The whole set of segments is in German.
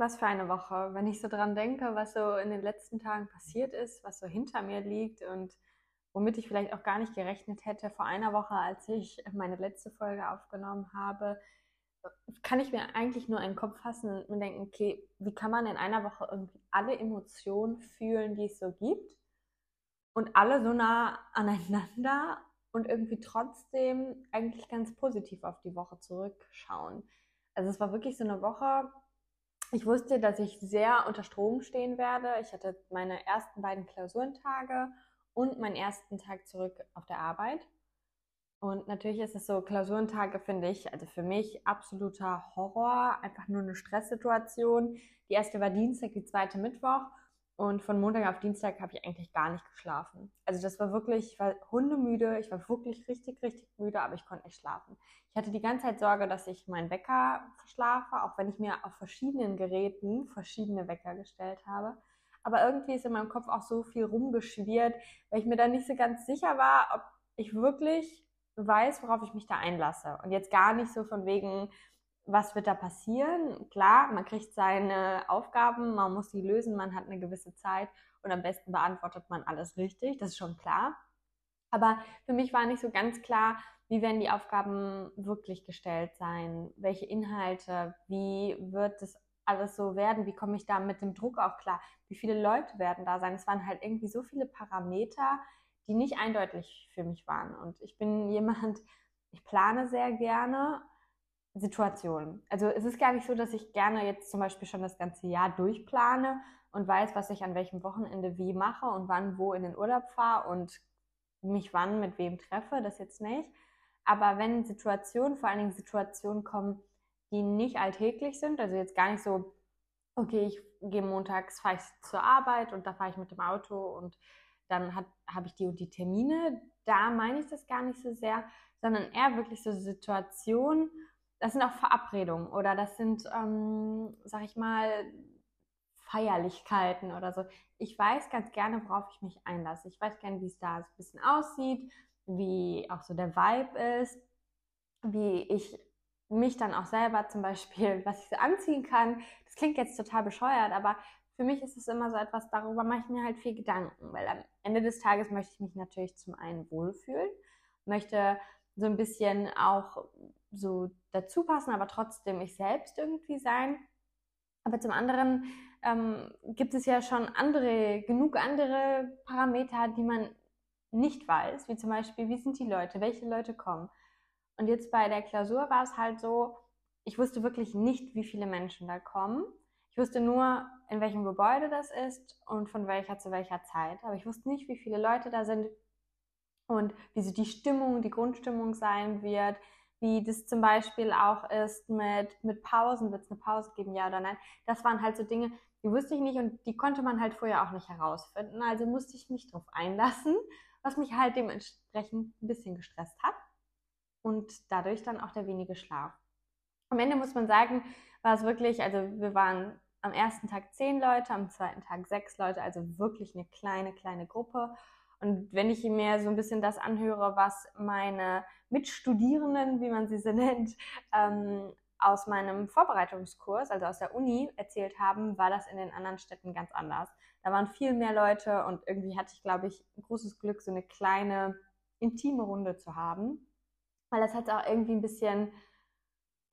Was für eine Woche. Wenn ich so dran denke, was so in den letzten Tagen passiert ist, was so hinter mir liegt und womit ich vielleicht auch gar nicht gerechnet hätte vor einer Woche, als ich meine letzte Folge aufgenommen habe, kann ich mir eigentlich nur einen Kopf fassen und denken, okay, wie kann man in einer Woche irgendwie alle Emotionen fühlen, die es so gibt und alle so nah aneinander und irgendwie trotzdem eigentlich ganz positiv auf die Woche zurückschauen. Also es war wirklich so eine Woche, ich wusste, dass ich sehr unter Strom stehen werde. Ich hatte meine ersten beiden Klausurentage und meinen ersten Tag zurück auf der Arbeit. Und natürlich ist es so, Klausurentage finde ich, also für mich absoluter Horror, einfach nur eine Stresssituation. Die erste war Dienstag, die zweite Mittwoch. Und von Montag auf Dienstag habe ich eigentlich gar nicht geschlafen. Also das war wirklich, ich war hundemüde, ich war wirklich richtig, richtig müde, aber ich konnte nicht schlafen. Ich hatte die ganze Zeit Sorge, dass ich meinen Wecker verschlafe, auch wenn ich mir auf verschiedenen Geräten verschiedene Wecker gestellt habe. Aber irgendwie ist in meinem Kopf auch so viel rumgeschwirrt, weil ich mir da nicht so ganz sicher war, ob ich wirklich weiß, worauf ich mich da einlasse. Und jetzt gar nicht so von wegen, was wird da passieren? Klar, man kriegt seine Aufgaben, man muss die lösen, man hat eine gewisse Zeit und am besten beantwortet man alles richtig, das ist schon klar. Aber für mich war nicht so ganz klar, wie werden die Aufgaben wirklich gestellt sein, welche Inhalte, wie wird das alles so werden, wie komme ich da mit dem Druck auch klar, wie viele Leute werden da sein. Es waren halt irgendwie so viele Parameter, die nicht eindeutig für mich waren. Und ich bin jemand, ich plane sehr gerne Situationen. Also es ist gar nicht so, dass ich gerne jetzt zum Beispiel schon das ganze Jahr durchplane und weiß, was ich an welchem Wochenende wie mache und wann wo in den Urlaub fahre und mich wann mit wem treffe, das jetzt nicht. Aber wenn Situationen, vor allen Dingen Situationen kommen, die nicht alltäglich sind, also jetzt gar nicht so, okay, ich gehe montags, fahre ich zur Arbeit und da fahre ich mit dem Auto und dann habe ich die und die Termine, da meine ich das gar nicht so sehr, sondern eher wirklich so Situationen, das sind auch Verabredungen oder das sind, ähm, sag ich mal, Feierlichkeiten oder so. Ich weiß ganz gerne, worauf ich mich einlasse. Ich weiß gerne, wie es da so ein bisschen aussieht, wie auch so der Vibe ist, wie ich mich dann auch selber zum Beispiel, was ich so anziehen kann. Das klingt jetzt total bescheuert, aber für mich ist es immer so etwas, darüber mache ich mir halt viel Gedanken, weil am Ende des Tages möchte ich mich natürlich zum einen wohlfühlen, möchte so ein bisschen auch so dazu passen, aber trotzdem ich selbst irgendwie sein. Aber zum anderen ähm, gibt es ja schon andere, genug andere Parameter, die man nicht weiß, wie zum Beispiel, wie sind die Leute, welche Leute kommen. Und jetzt bei der Klausur war es halt so, ich wusste wirklich nicht, wie viele Menschen da kommen. Ich wusste nur, in welchem Gebäude das ist und von welcher zu welcher Zeit. Aber ich wusste nicht, wie viele Leute da sind und wie so die Stimmung, die Grundstimmung sein wird, wie das zum Beispiel auch ist mit, mit Pausen, wird es eine Pause geben, ja oder nein. Das waren halt so Dinge, die wusste ich nicht und die konnte man halt vorher auch nicht herausfinden. Also musste ich mich darauf einlassen, was mich halt dementsprechend ein bisschen gestresst hat und dadurch dann auch der wenige Schlaf. Am Ende muss man sagen, war es wirklich, also wir waren am ersten Tag zehn Leute, am zweiten Tag sechs Leute, also wirklich eine kleine, kleine Gruppe. Und wenn ich mir so ein bisschen das anhöre, was meine Mitstudierenden, wie man sie so nennt, ähm, aus meinem Vorbereitungskurs, also aus der Uni, erzählt haben, war das in den anderen Städten ganz anders. Da waren viel mehr Leute und irgendwie hatte ich, glaube ich, großes Glück, so eine kleine, intime Runde zu haben. Weil das hat auch irgendwie ein bisschen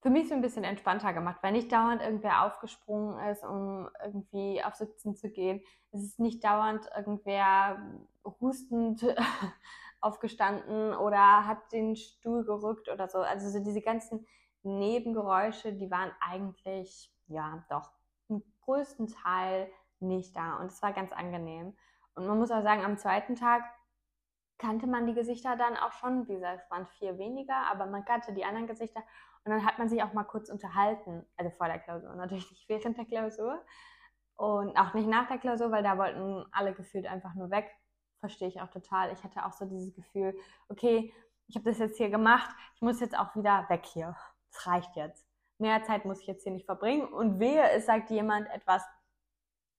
für mich so ein bisschen entspannter gemacht, weil nicht dauernd irgendwer aufgesprungen ist, um irgendwie auf Sitzen zu gehen. Es ist nicht dauernd irgendwer hustend aufgestanden oder hat den Stuhl gerückt oder so. Also so diese ganzen Nebengeräusche, die waren eigentlich, ja, doch im größten Teil nicht da. Und es war ganz angenehm. Und man muss auch sagen, am zweiten Tag kannte man die Gesichter dann auch schon. Wie gesagt, es waren vier weniger, aber man kannte die anderen Gesichter. Und dann hat man sich auch mal kurz unterhalten, also vor der Klausur, natürlich nicht während der Klausur und auch nicht nach der Klausur, weil da wollten alle gefühlt einfach nur weg. Verstehe ich auch total. Ich hatte auch so dieses Gefühl, okay, ich habe das jetzt hier gemacht, ich muss jetzt auch wieder weg hier. Es reicht jetzt. Mehr Zeit muss ich jetzt hier nicht verbringen. Und wehe, es sagt jemand etwas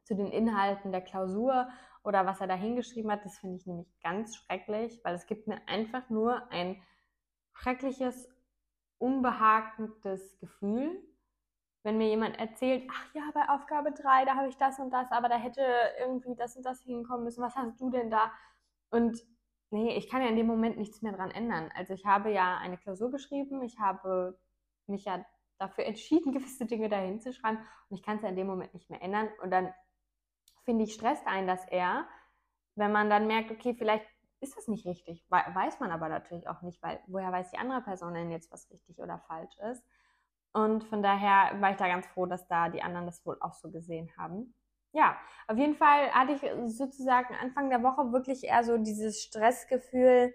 zu den Inhalten der Klausur oder was er da hingeschrieben hat. Das finde ich nämlich ganz schrecklich, weil es gibt mir einfach nur ein schreckliches unbehagendes Gefühl, wenn mir jemand erzählt, ach ja, bei Aufgabe 3, da habe ich das und das, aber da hätte irgendwie das und das hinkommen müssen, was hast du denn da? Und nee, ich kann ja in dem Moment nichts mehr dran ändern. Also ich habe ja eine Klausur geschrieben, ich habe mich ja dafür entschieden, gewisse Dinge dahin zu schreiben und ich kann es ja in dem Moment nicht mehr ändern. Und dann finde ich, stresst einen das eher, wenn man dann merkt, okay, vielleicht ist das nicht richtig. Weiß man aber natürlich auch nicht, weil woher weiß die andere Person denn jetzt, was richtig oder falsch ist? Und von daher war ich da ganz froh, dass da die anderen das wohl auch so gesehen haben. Ja, auf jeden Fall hatte ich sozusagen Anfang der Woche wirklich eher so dieses Stressgefühl,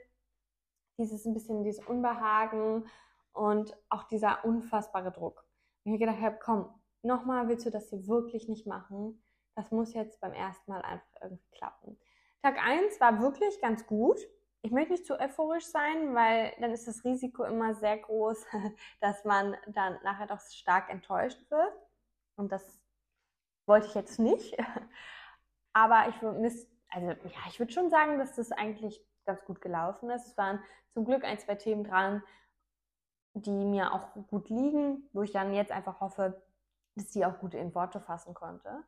dieses ein bisschen dieses Unbehagen und auch dieser unfassbare Druck. Und ich gedacht habe, komm, nochmal willst du das hier wirklich nicht machen? Das muss jetzt beim ersten Mal einfach irgendwie klappen. Tag 1 war wirklich ganz gut. Ich möchte nicht zu euphorisch sein, weil dann ist das Risiko immer sehr groß, dass man dann nachher doch stark enttäuscht wird. Und das wollte ich jetzt nicht. Aber ich würde also ja, ich schon sagen, dass das eigentlich ganz gut gelaufen ist. Es waren zum Glück ein, zwei Themen dran, die mir auch gut liegen, wo ich dann jetzt einfach hoffe, dass die auch gut in Worte fassen konnte.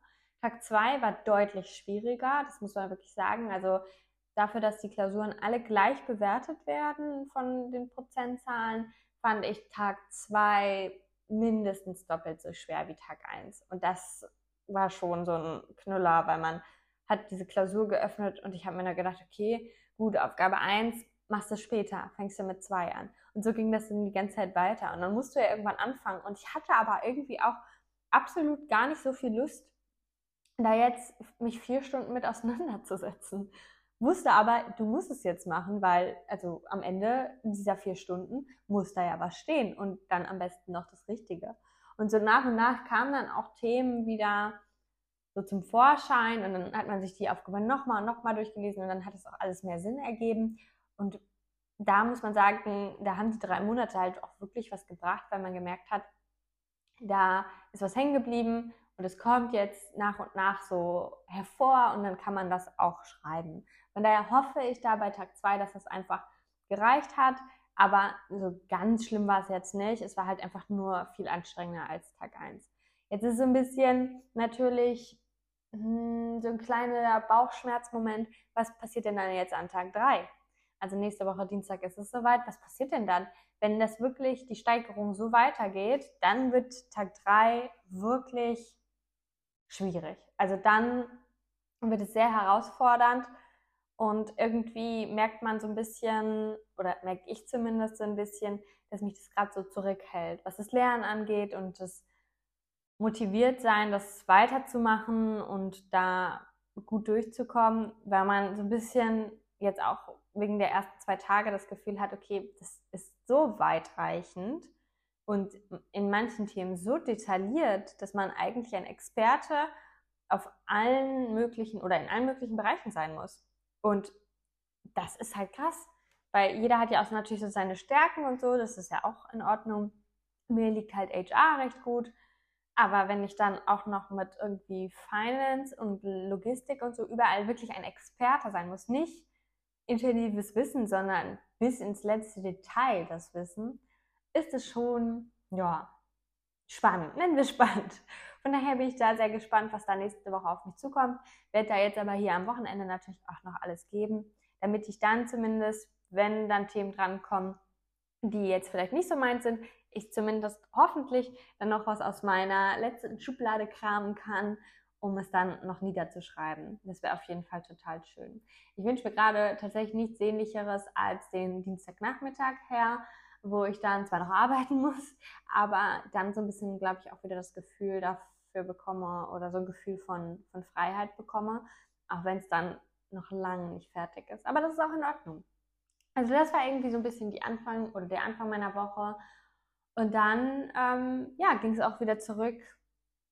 Tag 2 war deutlich schwieriger, das muss man wirklich sagen. Also dafür, dass die Klausuren alle gleich bewertet werden von den Prozentzahlen, fand ich Tag 2 mindestens doppelt so schwer wie Tag 1. Und das war schon so ein Knüller, weil man hat diese Klausur geöffnet und ich habe mir da gedacht, okay, gut, Aufgabe 1 machst du später, fängst du mit 2 an. Und so ging das dann die ganze Zeit weiter. Und dann musst du ja irgendwann anfangen. Und ich hatte aber irgendwie auch absolut gar nicht so viel Lust, da jetzt mich vier Stunden mit auseinanderzusetzen. Wusste aber, du musst es jetzt machen, weil, also am Ende dieser vier Stunden muss da ja was stehen und dann am besten noch das Richtige. Und so nach und nach kamen dann auch Themen wieder so zum Vorschein und dann hat man sich die Aufgabe nochmal und nochmal durchgelesen und dann hat es auch alles mehr Sinn ergeben. Und da muss man sagen, da haben die drei Monate halt auch wirklich was gebracht, weil man gemerkt hat, da ist was hängen geblieben und es kommt jetzt nach und nach so hervor und dann kann man das auch schreiben. Von daher hoffe ich da bei Tag 2, dass das einfach gereicht hat. Aber so ganz schlimm war es jetzt nicht. Es war halt einfach nur viel anstrengender als Tag 1. Jetzt ist so ein bisschen natürlich hm, so ein kleiner Bauchschmerzmoment. Was passiert denn dann jetzt an Tag 3? Also nächste Woche Dienstag ist es soweit. Was passiert denn dann? Wenn das wirklich die Steigerung so weitergeht, dann wird Tag 3 wirklich schwierig. Also dann wird es sehr herausfordernd und irgendwie merkt man so ein bisschen, oder merke ich zumindest so ein bisschen, dass mich das gerade so zurückhält, was das Lernen angeht und das motiviert sein, das weiterzumachen und da gut durchzukommen, weil man so ein bisschen jetzt auch wegen der ersten zwei Tage das Gefühl hat, okay, das ist so weitreichend und in manchen Themen so detailliert, dass man eigentlich ein Experte auf allen möglichen oder in allen möglichen Bereichen sein muss. Und das ist halt krass, weil jeder hat ja auch natürlich so seine Stärken und so, das ist ja auch in Ordnung. Mir liegt halt HR recht gut, aber wenn ich dann auch noch mit irgendwie Finance und Logistik und so überall wirklich ein Experte sein muss, nicht intensives Wissen, sondern bis ins letzte Detail das Wissen, ist es schon, ja, spannend, nennen wir spannend. Von daher bin ich da sehr gespannt, was da nächste Woche auf mich zukommt. Werde da jetzt aber hier am Wochenende natürlich auch noch alles geben, damit ich dann zumindest, wenn dann Themen drankommen, die jetzt vielleicht nicht so meins sind, ich zumindest hoffentlich dann noch was aus meiner letzten Schublade kramen kann, um es dann noch niederzuschreiben. Das wäre auf jeden Fall total schön. Ich wünsche mir gerade tatsächlich nichts Sehnlicheres als den Dienstagnachmittag her wo ich dann zwar noch arbeiten muss, aber dann so ein bisschen, glaube ich, auch wieder das Gefühl dafür bekomme oder so ein Gefühl von, von Freiheit bekomme, auch wenn es dann noch lange nicht fertig ist. Aber das ist auch in Ordnung. Also das war irgendwie so ein bisschen die Anfang oder der Anfang meiner Woche. Und dann ähm, ja, ging es auch wieder zurück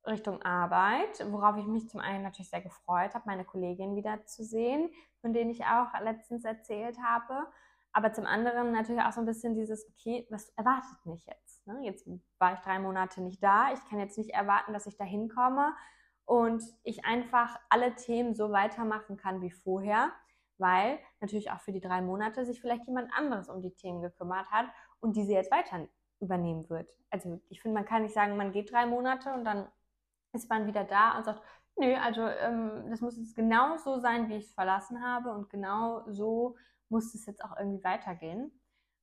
Richtung Arbeit, worauf ich mich zum einen natürlich sehr gefreut habe, meine Kollegin wieder zu sehen, von denen ich auch letztens erzählt habe. Aber zum anderen natürlich auch so ein bisschen dieses, okay, was erwartet mich jetzt? Ne? Jetzt war ich drei Monate nicht da. Ich kann jetzt nicht erwarten, dass ich da hinkomme und ich einfach alle Themen so weitermachen kann wie vorher, weil natürlich auch für die drei Monate sich vielleicht jemand anderes um die Themen gekümmert hat und diese jetzt weiter übernehmen wird. Also ich finde, man kann nicht sagen, man geht drei Monate und dann ist man wieder da und sagt, nö, also ähm, das muss jetzt genau so sein, wie ich es verlassen habe und genau so muss es jetzt auch irgendwie weitergehen.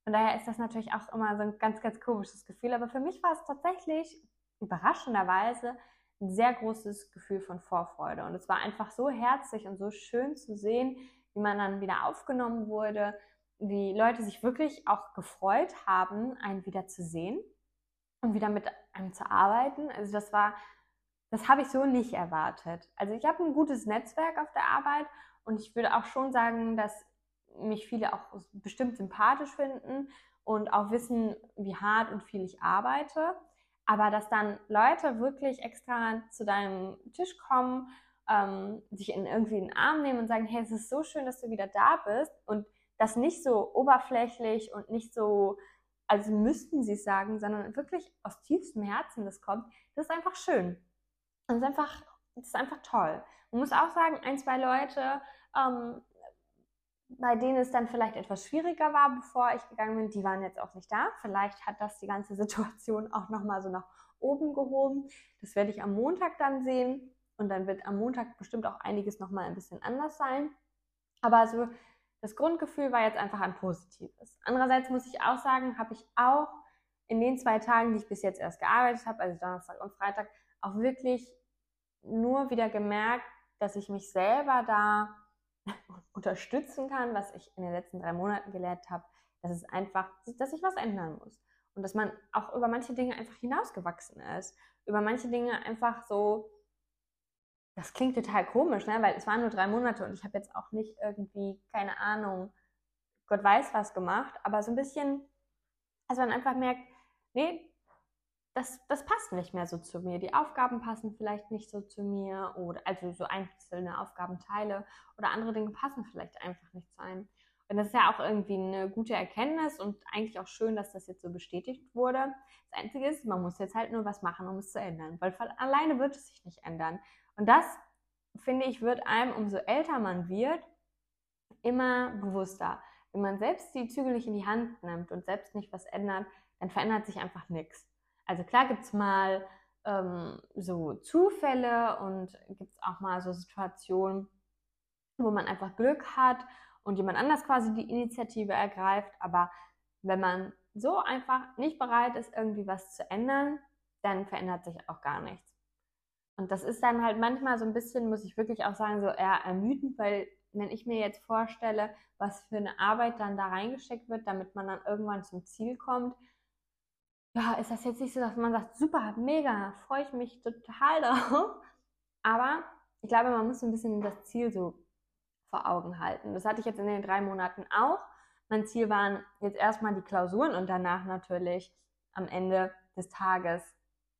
Von daher ist das natürlich auch immer so ein ganz, ganz komisches Gefühl. Aber für mich war es tatsächlich überraschenderweise ein sehr großes Gefühl von Vorfreude. Und es war einfach so herzlich und so schön zu sehen, wie man dann wieder aufgenommen wurde, wie Leute sich wirklich auch gefreut haben, einen wieder zu sehen und wieder mit einem zu arbeiten. Also das war, das habe ich so nicht erwartet. Also ich habe ein gutes Netzwerk auf der Arbeit und ich würde auch schon sagen, dass mich viele auch bestimmt sympathisch finden und auch wissen, wie hart und viel ich arbeite. Aber dass dann Leute wirklich extra zu deinem Tisch kommen, ähm, sich in irgendwie in den Arm nehmen und sagen, hey, es ist so schön, dass du wieder da bist und das nicht so oberflächlich und nicht so, also müssten sie es sagen, sondern wirklich aus tiefstem Herzen das kommt, das ist einfach schön. Das ist einfach, das ist einfach toll. Man muss auch sagen, ein, zwei Leute, ähm, bei denen es dann vielleicht etwas schwieriger war, bevor ich gegangen bin, die waren jetzt auch nicht da. Vielleicht hat das die ganze Situation auch nochmal so nach oben gehoben. Das werde ich am Montag dann sehen. Und dann wird am Montag bestimmt auch einiges nochmal ein bisschen anders sein. Aber so das Grundgefühl war jetzt einfach ein positives. Andererseits muss ich auch sagen, habe ich auch in den zwei Tagen, die ich bis jetzt erst gearbeitet habe, also Donnerstag und Freitag, auch wirklich nur wieder gemerkt, dass ich mich selber da unterstützen kann, was ich in den letzten drei Monaten gelernt habe, dass es einfach, dass ich was ändern muss. Und dass man auch über manche Dinge einfach hinausgewachsen ist. Über manche Dinge einfach so das klingt total komisch, ne? weil es waren nur drei Monate und ich habe jetzt auch nicht irgendwie, keine Ahnung, Gott weiß was gemacht, aber so ein bisschen, also man einfach merkt, nee, das, das passt nicht mehr so zu mir. Die Aufgaben passen vielleicht nicht so zu mir oder also so einzelne Aufgabenteile oder andere Dinge passen vielleicht einfach nicht zu einem. Und das ist ja auch irgendwie eine gute Erkenntnis und eigentlich auch schön, dass das jetzt so bestätigt wurde. Das Einzige ist, man muss jetzt halt nur was machen, um es zu ändern, weil von alleine wird es sich nicht ändern. Und das, finde ich, wird einem, umso älter man wird, immer bewusster. Wenn man selbst die Zügel nicht in die Hand nimmt und selbst nicht was ändert, dann verändert sich einfach nichts. Also klar gibt es mal ähm, so Zufälle und gibt es auch mal so Situationen, wo man einfach Glück hat und jemand anders quasi die Initiative ergreift. Aber wenn man so einfach nicht bereit ist, irgendwie was zu ändern, dann verändert sich auch gar nichts. Und das ist dann halt manchmal so ein bisschen, muss ich wirklich auch sagen, so eher ermüdend, weil wenn ich mir jetzt vorstelle, was für eine Arbeit dann da reingesteckt wird, damit man dann irgendwann zum Ziel kommt, ja, ist das jetzt nicht so, dass man sagt, super, mega, freue ich mich total darauf. Aber ich glaube, man muss ein bisschen das Ziel so vor Augen halten. Das hatte ich jetzt in den drei Monaten auch. Mein Ziel waren jetzt erstmal die Klausuren und danach natürlich am Ende des Tages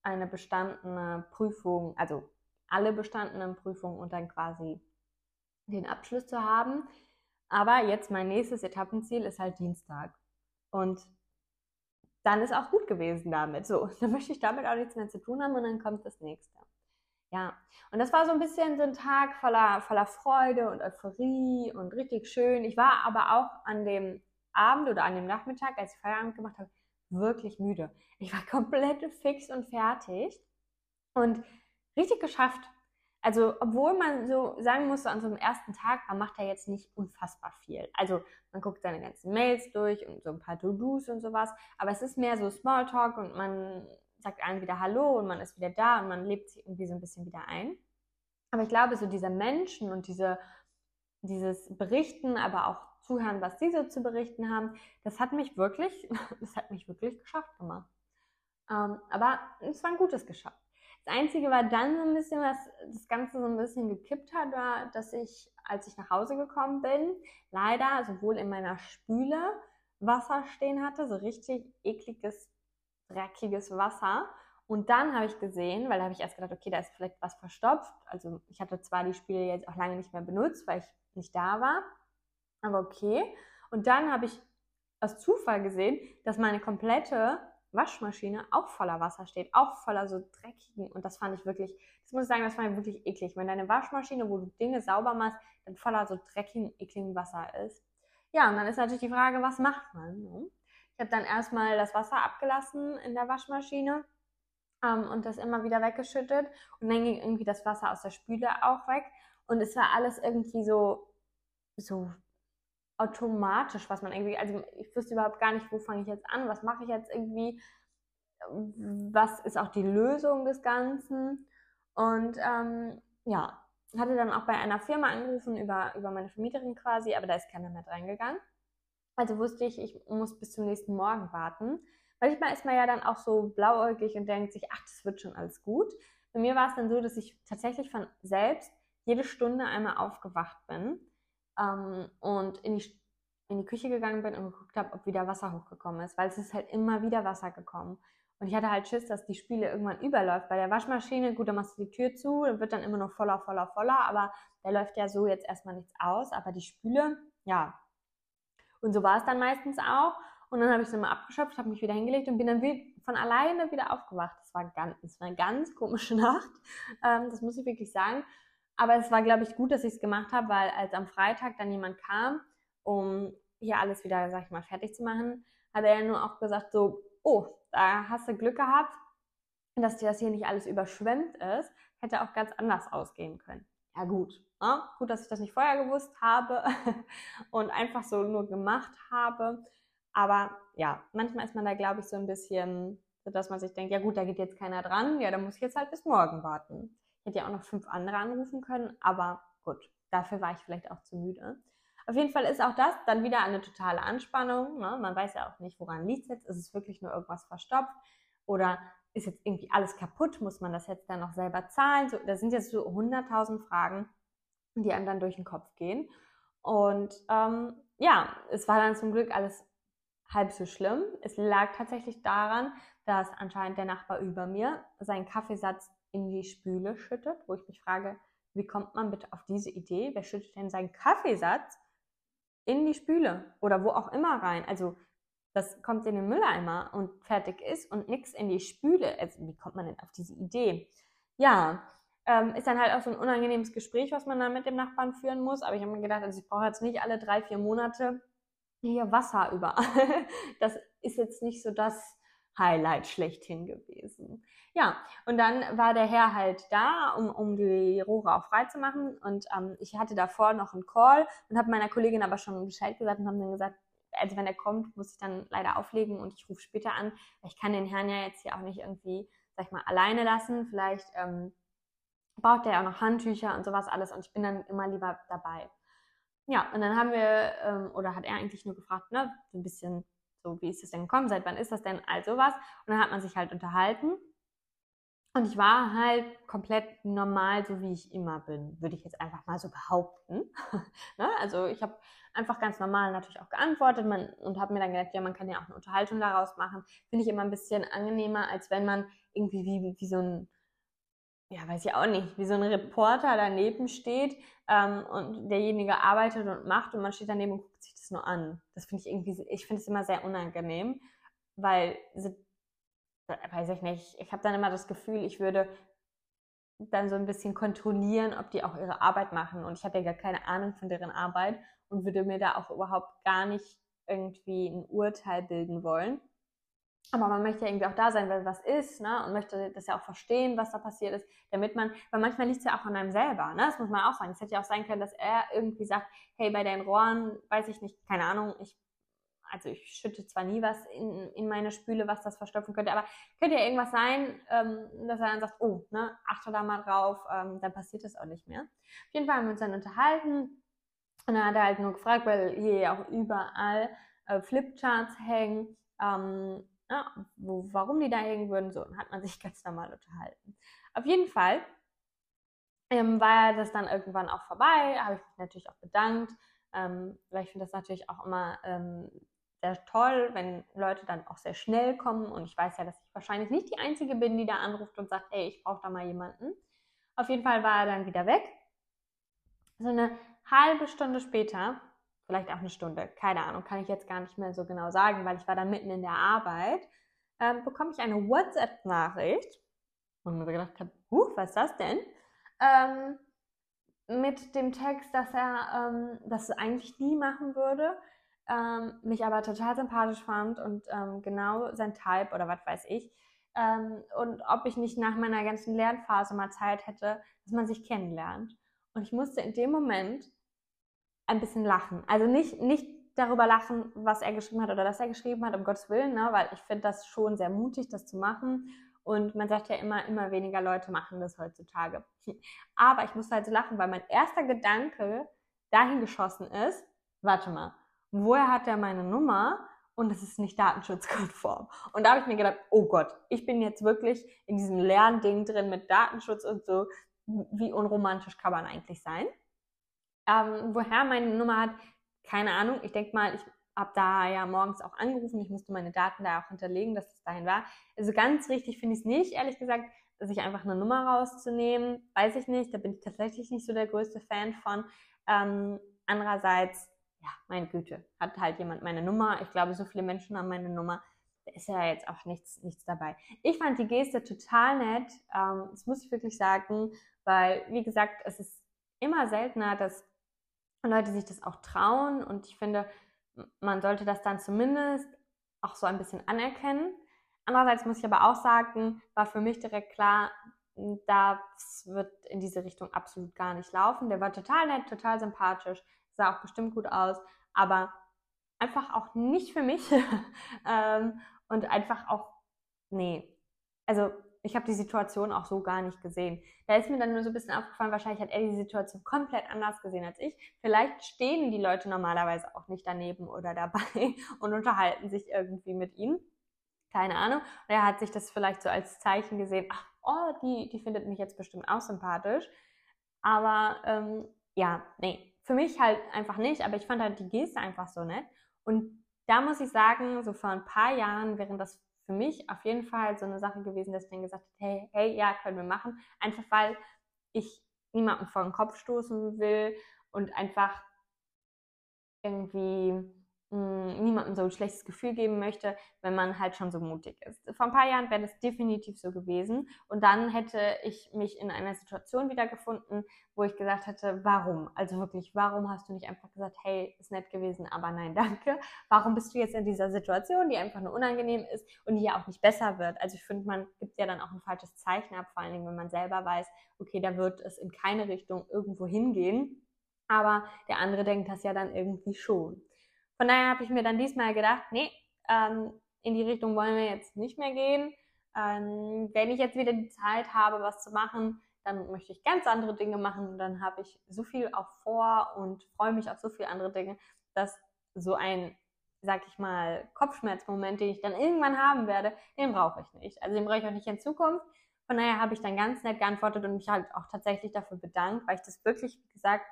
eine bestandene Prüfung, also alle bestandenen Prüfungen und dann quasi den Abschluss zu haben. Aber jetzt mein nächstes Etappenziel ist halt Dienstag. Und dann ist auch gut gewesen damit. So, dann möchte ich damit auch nichts mehr zu tun haben und dann kommt das nächste. Ja, und das war so ein bisschen so ein Tag voller, voller Freude und Euphorie und richtig schön. Ich war aber auch an dem Abend oder an dem Nachmittag, als ich Feierabend gemacht habe, wirklich müde. Ich war komplett fix und fertig und richtig geschafft. Also, obwohl man so sagen musste, an so einem ersten Tag, man macht ja jetzt nicht unfassbar viel. Also, man guckt seine ganzen Mails durch und so ein paar To-Dos und sowas. Aber es ist mehr so Smalltalk und man sagt allen wieder Hallo und man ist wieder da und man lebt sich irgendwie so ein bisschen wieder ein. Aber ich glaube, so diese Menschen und diese, dieses Berichten, aber auch zuhören, was sie so zu berichten haben, das hat mich wirklich, das hat mich wirklich geschafft gemacht. Ähm, aber es war ein gutes Geschafft. Das Einzige war dann so ein bisschen, was das Ganze so ein bisschen gekippt hat, war, dass ich, als ich nach Hause gekommen bin, leider sowohl in meiner Spüle Wasser stehen hatte, so richtig ekliges, dreckiges Wasser. Und dann habe ich gesehen, weil da habe ich erst gedacht, okay, da ist vielleicht was verstopft. Also ich hatte zwar die Spüle jetzt auch lange nicht mehr benutzt, weil ich nicht da war. Aber okay. Und dann habe ich aus Zufall gesehen, dass meine komplette Waschmaschine auch voller Wasser steht, auch voller so dreckigen. Und das fand ich wirklich, das muss ich sagen, das fand ich wirklich eklig. Wenn deine Waschmaschine, wo du Dinge sauber machst, dann voller so dreckigen, ekligen Wasser ist. Ja, und dann ist natürlich die Frage, was macht man? Ne? Ich habe dann erstmal das Wasser abgelassen in der Waschmaschine ähm, und das immer wieder weggeschüttet. Und dann ging irgendwie das Wasser aus der Spüle auch weg. Und es war alles irgendwie so, so automatisch, was man irgendwie, also ich wusste überhaupt gar nicht, wo fange ich jetzt an, was mache ich jetzt irgendwie, was ist auch die Lösung des Ganzen. Und ähm, ja, hatte dann auch bei einer Firma angerufen über, über meine Vermieterin quasi, aber da ist keiner mehr reingegangen. Also wusste ich, ich muss bis zum nächsten Morgen warten. Manchmal ist man ja dann auch so blauäugig und denkt sich, ach, das wird schon alles gut. Bei mir war es dann so, dass ich tatsächlich von selbst jede Stunde einmal aufgewacht bin ähm, und in die, in die Küche gegangen bin und geguckt habe, ob wieder Wasser hochgekommen ist, weil es ist halt immer wieder Wasser gekommen. Und ich hatte halt Schiss, dass die Spüle irgendwann überläuft. Bei der Waschmaschine, gut, dann machst du die Tür zu, dann wird dann immer noch voller, voller, voller, aber da läuft ja so jetzt erstmal nichts aus. Aber die Spüle, ja. Und so war es dann meistens auch. Und dann habe ich es immer abgeschöpft, habe mich wieder hingelegt und bin dann von alleine wieder aufgewacht. Das war, ganz, das war eine ganz komische Nacht. Ähm, das muss ich wirklich sagen. Aber es war, glaube ich, gut, dass ich es gemacht habe, weil als am Freitag dann jemand kam, um hier alles wieder, sag ich mal, fertig zu machen, hat er ja nur auch gesagt, so, oh, da hast du Glück gehabt, dass dir das hier nicht alles überschwemmt ist. Hätte auch ganz anders ausgehen können. Ja gut, ne? gut, dass ich das nicht vorher gewusst habe und einfach so nur gemacht habe. Aber ja, manchmal ist man da, glaube ich, so ein bisschen, dass man sich denkt, ja gut, da geht jetzt keiner dran, ja, dann muss ich jetzt halt bis morgen warten. Hätte ja auch noch fünf andere anrufen können, aber gut, dafür war ich vielleicht auch zu müde. Auf jeden Fall ist auch das dann wieder eine totale Anspannung. Ne? Man weiß ja auch nicht, woran liegt es jetzt. Ist es wirklich nur irgendwas verstopft? Oder ist jetzt irgendwie alles kaputt? Muss man das jetzt dann noch selber zahlen? So, das sind jetzt so 100.000 Fragen, die einem dann durch den Kopf gehen. Und ähm, ja, es war dann zum Glück alles halb so schlimm. Es lag tatsächlich daran, dass anscheinend der Nachbar über mir seinen Kaffeesatz in die Spüle schüttet, wo ich mich frage, wie kommt man bitte auf diese Idee? Wer schüttet denn seinen Kaffeesatz in die Spüle oder wo auch immer rein? Also das kommt in den Mülleimer und fertig ist und nichts in die Spüle. Also wie kommt man denn auf diese Idee? Ja, ähm, ist dann halt auch so ein unangenehmes Gespräch, was man dann mit dem Nachbarn führen muss. Aber ich habe mir gedacht, also ich brauche jetzt nicht alle drei, vier Monate hier Wasser überall. das ist jetzt nicht so das Highlight schlechthin gewesen. Ja, und dann war der Herr halt da, um, um die Rohre auch frei zu machen. Und ähm, ich hatte davor noch einen Call und habe meiner Kollegin aber schon Bescheid gesagt und haben dann gesagt, also wenn er kommt, muss ich dann leider auflegen und ich rufe später an. Ich kann den Herrn ja jetzt hier auch nicht irgendwie, sag ich mal, alleine lassen. Vielleicht ähm, braucht er ja auch noch Handtücher und sowas alles und ich bin dann immer lieber dabei. Ja, und dann haben wir, ähm, oder hat er eigentlich nur gefragt, ne, so ein bisschen so, wie ist es denn gekommen, seit wann ist das denn, all sowas. Und dann hat man sich halt unterhalten. Und ich war halt komplett normal, so wie ich immer bin, würde ich jetzt einfach mal so behaupten. ne? Also ich habe einfach ganz normal natürlich auch geantwortet man, und habe mir dann gedacht, ja, man kann ja auch eine Unterhaltung daraus machen. Finde ich immer ein bisschen angenehmer, als wenn man irgendwie wie, wie so ein, ja, weiß ich auch nicht, wie so ein Reporter daneben steht ähm, und derjenige arbeitet und macht und man steht daneben und guckt sich das nur an. Das finde ich irgendwie, ich finde es immer sehr unangenehm, weil weiß ich nicht, ich habe dann immer das Gefühl, ich würde dann so ein bisschen kontrollieren, ob die auch ihre Arbeit machen. Und ich habe ja gar keine Ahnung von deren Arbeit und würde mir da auch überhaupt gar nicht irgendwie ein Urteil bilden wollen. Aber man möchte ja irgendwie auch da sein, weil was ist, ne? Und möchte das ja auch verstehen, was da passiert ist, damit man, weil manchmal liegt es ja auch an einem selber, ne? Das muss man auch sagen. Es hätte ja auch sein können, dass er irgendwie sagt, hey, bei deinen Rohren, weiß ich nicht, keine Ahnung, ich also ich schütte zwar nie was in, in meine Spüle, was das verstopfen könnte, aber könnte ja irgendwas sein, ähm, dass er dann sagt, oh, ne, achte da mal drauf, ähm, dann passiert das auch nicht mehr. Auf jeden Fall haben wir uns dann unterhalten und dann hat er halt nur gefragt, weil hier ja auch überall äh, Flipcharts hängen, ähm, ja, wo, warum die da hängen würden, so, und hat man sich ganz normal unterhalten. Auf jeden Fall ähm, war das dann irgendwann auch vorbei, habe ich mich natürlich auch bedankt, ähm, weil ich finde das natürlich auch immer ähm, sehr toll, wenn Leute dann auch sehr schnell kommen. Und ich weiß ja, dass ich wahrscheinlich nicht die Einzige bin, die da anruft und sagt, ey, ich brauche da mal jemanden. Auf jeden Fall war er dann wieder weg. So eine halbe Stunde später, vielleicht auch eine Stunde, keine Ahnung, kann ich jetzt gar nicht mehr so genau sagen, weil ich war dann mitten in der Arbeit, ähm, bekomme ich eine WhatsApp-Nachricht und mir gedacht habe, huh, was ist das denn? Ähm, mit dem Text, dass er ähm, das eigentlich nie machen würde, ähm, mich aber total sympathisch fand und ähm, genau sein Type oder was weiß ich. Ähm, und ob ich nicht nach meiner ganzen Lernphase mal Zeit hätte, dass man sich kennenlernt. Und ich musste in dem Moment ein bisschen lachen. Also nicht, nicht darüber lachen, was er geschrieben hat oder dass er geschrieben hat, um Gottes Willen, ne? weil ich finde das schon sehr mutig, das zu machen. Und man sagt ja immer, immer weniger Leute machen das heutzutage. Aber ich musste halt so lachen, weil mein erster Gedanke dahin geschossen ist, warte mal, woher hat er meine Nummer? Und es ist nicht datenschutzkonform. Und da habe ich mir gedacht, oh Gott, ich bin jetzt wirklich in diesem Lernding drin mit Datenschutz und so. Wie unromantisch kann man eigentlich sein? Ähm, woher meine Nummer hat, keine Ahnung. Ich denke mal, ich habe da ja morgens auch angerufen. Ich musste meine Daten da auch hinterlegen, dass es dahin war. Also ganz richtig finde ich es nicht, ehrlich gesagt, sich einfach eine Nummer rauszunehmen. Weiß ich nicht. Da bin ich tatsächlich nicht so der größte Fan von. Ähm, andererseits, ja, meine Güte, hat halt jemand meine Nummer. Ich glaube, so viele Menschen haben meine Nummer. Da ist ja jetzt auch nichts, nichts dabei. Ich fand die Geste total nett. Ähm, das muss ich wirklich sagen, weil, wie gesagt, es ist immer seltener, dass Leute sich das auch trauen und ich finde, man sollte das dann zumindest auch so ein bisschen anerkennen. Andererseits muss ich aber auch sagen, war für mich direkt klar, das wird in diese Richtung absolut gar nicht laufen. Der war total nett, total sympathisch, sah auch bestimmt gut aus, aber einfach auch nicht für mich ähm, und einfach auch, nee. Also ich habe die Situation auch so gar nicht gesehen. Da ist mir dann nur so ein bisschen aufgefallen, wahrscheinlich hat er die Situation komplett anders gesehen als ich. Vielleicht stehen die Leute normalerweise auch nicht daneben oder dabei und unterhalten sich irgendwie mit ihm. Keine Ahnung. Und er hat sich das vielleicht so als Zeichen gesehen, ach, oh, die, die findet mich jetzt bestimmt auch sympathisch. Aber ähm, ja, nee, für mich halt einfach nicht, aber ich fand halt die Geste einfach so nett. Und da muss ich sagen, so vor ein paar Jahren wären das für mich auf jeden Fall so eine Sache gewesen, dass ich dann gesagt habe, hey, hey, ja, können wir machen. Einfach weil ich niemanden vor den Kopf stoßen will und einfach irgendwie hm, niemandem so ein schlechtes Gefühl geben möchte, wenn man halt schon so mutig ist. Vor ein paar Jahren wäre das definitiv so gewesen und dann hätte ich mich in einer Situation wiedergefunden, wo ich gesagt hätte, warum? Also wirklich, warum hast du nicht einfach gesagt, hey, ist nett gewesen, aber nein, danke. Warum bist du jetzt in dieser Situation, die einfach nur unangenehm ist und die ja auch nicht besser wird? Also ich finde, man gibt ja dann auch ein falsches Zeichen ab, vor allen Dingen, wenn man selber weiß, okay, da wird es in keine Richtung irgendwo hingehen. Aber der andere denkt das ja dann irgendwie schon. Von daher habe ich mir dann diesmal gedacht, nee, ähm, in die Richtung wollen wir jetzt nicht mehr gehen. Ähm, wenn ich jetzt wieder die Zeit habe, was zu machen, dann möchte ich ganz andere Dinge machen und dann habe ich so viel auch vor und freue mich auf so viele andere Dinge, dass so ein, sag ich mal, Kopfschmerzmoment, den ich dann irgendwann haben werde, den brauche ich nicht. Also den brauche ich auch nicht in Zukunft. Von daher habe ich dann ganz nett geantwortet und mich halt auch tatsächlich dafür bedankt, weil ich das wirklich, gesagt,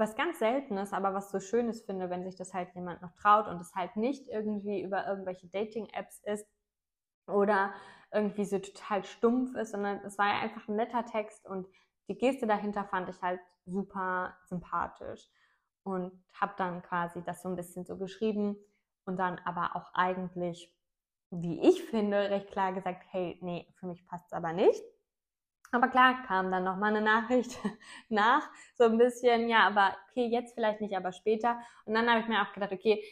was ganz Seltenes, aber was so Schönes finde, wenn sich das halt jemand noch traut und es halt nicht irgendwie über irgendwelche Dating-Apps ist oder irgendwie so total stumpf ist, sondern es war ja einfach ein netter Text und die Geste dahinter fand ich halt super sympathisch und habe dann quasi das so ein bisschen so geschrieben und dann aber auch eigentlich, wie ich finde, recht klar gesagt, hey, nee, für mich passt es aber nicht. Aber klar kam dann nochmal eine Nachricht nach, so ein bisschen, ja, aber okay, jetzt vielleicht nicht, aber später. Und dann habe ich mir auch gedacht, okay,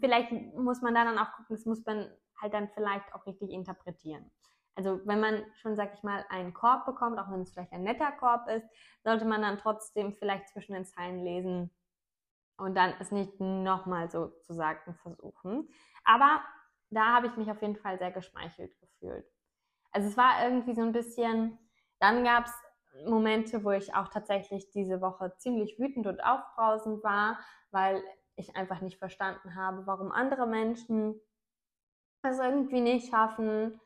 vielleicht muss man da dann auch gucken, das muss man halt dann vielleicht auch richtig interpretieren. Also wenn man schon, sag ich mal, einen Korb bekommt, auch wenn es vielleicht ein netter Korb ist, sollte man dann trotzdem vielleicht zwischen den Zeilen lesen und dann es nicht nochmal so zu sagen versuchen. Aber da habe ich mich auf jeden Fall sehr geschmeichelt gefühlt. Also es war irgendwie so ein bisschen, dann gab es Momente, wo ich auch tatsächlich diese Woche ziemlich wütend und aufbrausend war, weil ich einfach nicht verstanden habe, warum andere Menschen es irgendwie nicht schaffen,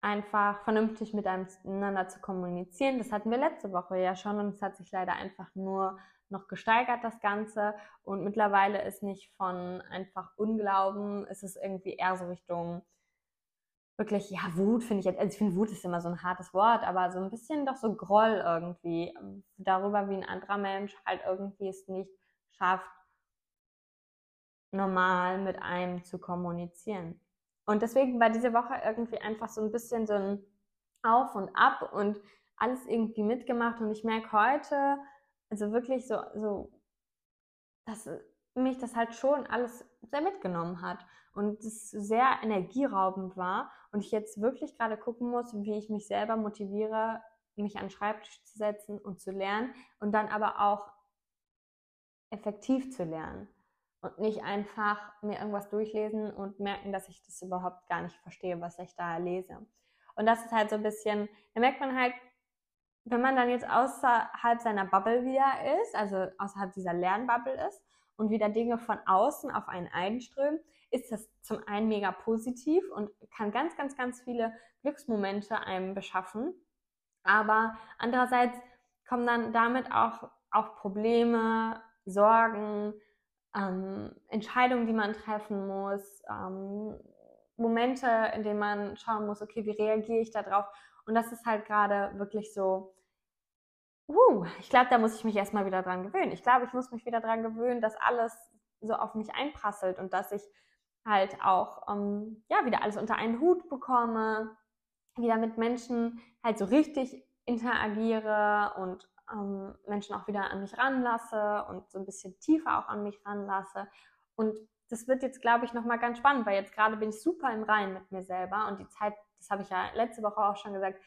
einfach vernünftig miteinander zu kommunizieren. Das hatten wir letzte Woche ja schon und es hat sich leider einfach nur noch gesteigert, das Ganze. Und mittlerweile ist nicht von einfach Unglauben, es ist irgendwie eher so Richtung wirklich, ja, Wut finde ich jetzt, also ich finde Wut ist immer so ein hartes Wort, aber so ein bisschen doch so Groll irgendwie ähm, darüber, wie ein anderer Mensch halt irgendwie es nicht schafft, normal mit einem zu kommunizieren. Und deswegen war diese Woche irgendwie einfach so ein bisschen so ein Auf und Ab und alles irgendwie mitgemacht und ich merke heute, also wirklich so, so, dass mich das halt schon alles sehr mitgenommen hat und es sehr energieraubend war und ich jetzt wirklich gerade gucken muss, wie ich mich selber motiviere, mich an den Schreibtisch zu setzen und zu lernen und dann aber auch effektiv zu lernen und nicht einfach mir irgendwas durchlesen und merken, dass ich das überhaupt gar nicht verstehe, was ich da lese. Und das ist halt so ein bisschen, da merkt man halt, wenn man dann jetzt außerhalb seiner Bubble wieder ist, also außerhalb dieser Lernbubble ist und wieder Dinge von außen auf einen einströmen, ist das zum einen mega positiv und kann ganz, ganz, ganz viele Glücksmomente einem beschaffen. Aber andererseits kommen dann damit auch, auch Probleme, Sorgen, ähm, Entscheidungen, die man treffen muss, ähm, Momente, in denen man schauen muss, okay, wie reagiere ich da drauf? Und das ist halt gerade wirklich so, uh, ich glaube, da muss ich mich erstmal wieder dran gewöhnen. Ich glaube, ich muss mich wieder dran gewöhnen, dass alles so auf mich einprasselt und dass ich halt auch, ähm, ja, wieder alles unter einen Hut bekomme, wieder mit Menschen halt so richtig interagiere und ähm, Menschen auch wieder an mich ranlasse und so ein bisschen tiefer auch an mich ranlasse. Und das wird jetzt, glaube ich, nochmal ganz spannend, weil jetzt gerade bin ich super im Reinen mit mir selber und die Zeit, das habe ich ja letzte Woche auch schon gesagt,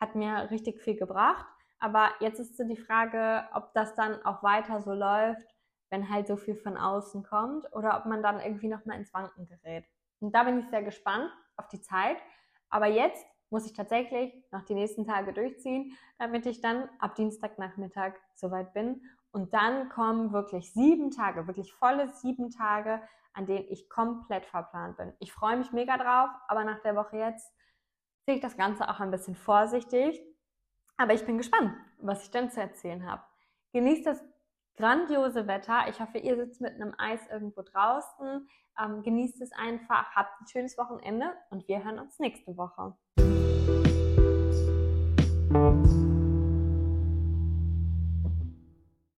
hat mir richtig viel gebracht. Aber jetzt ist so die Frage, ob das dann auch weiter so läuft, wenn halt so viel von außen kommt oder ob man dann irgendwie nochmal ins Wanken gerät. Und da bin ich sehr gespannt auf die Zeit. Aber jetzt muss ich tatsächlich noch die nächsten Tage durchziehen, damit ich dann ab Dienstagnachmittag soweit bin. Und dann kommen wirklich sieben Tage, wirklich volle sieben Tage, an denen ich komplett verplant bin. Ich freue mich mega drauf, aber nach der Woche jetzt sehe ich das Ganze auch ein bisschen vorsichtig. Aber ich bin gespannt, was ich denn zu erzählen habe. Genießt das grandiose Wetter. Ich hoffe, ihr sitzt mit einem Eis irgendwo draußen. Ähm, genießt es einfach, habt ein schönes Wochenende und wir hören uns nächste Woche.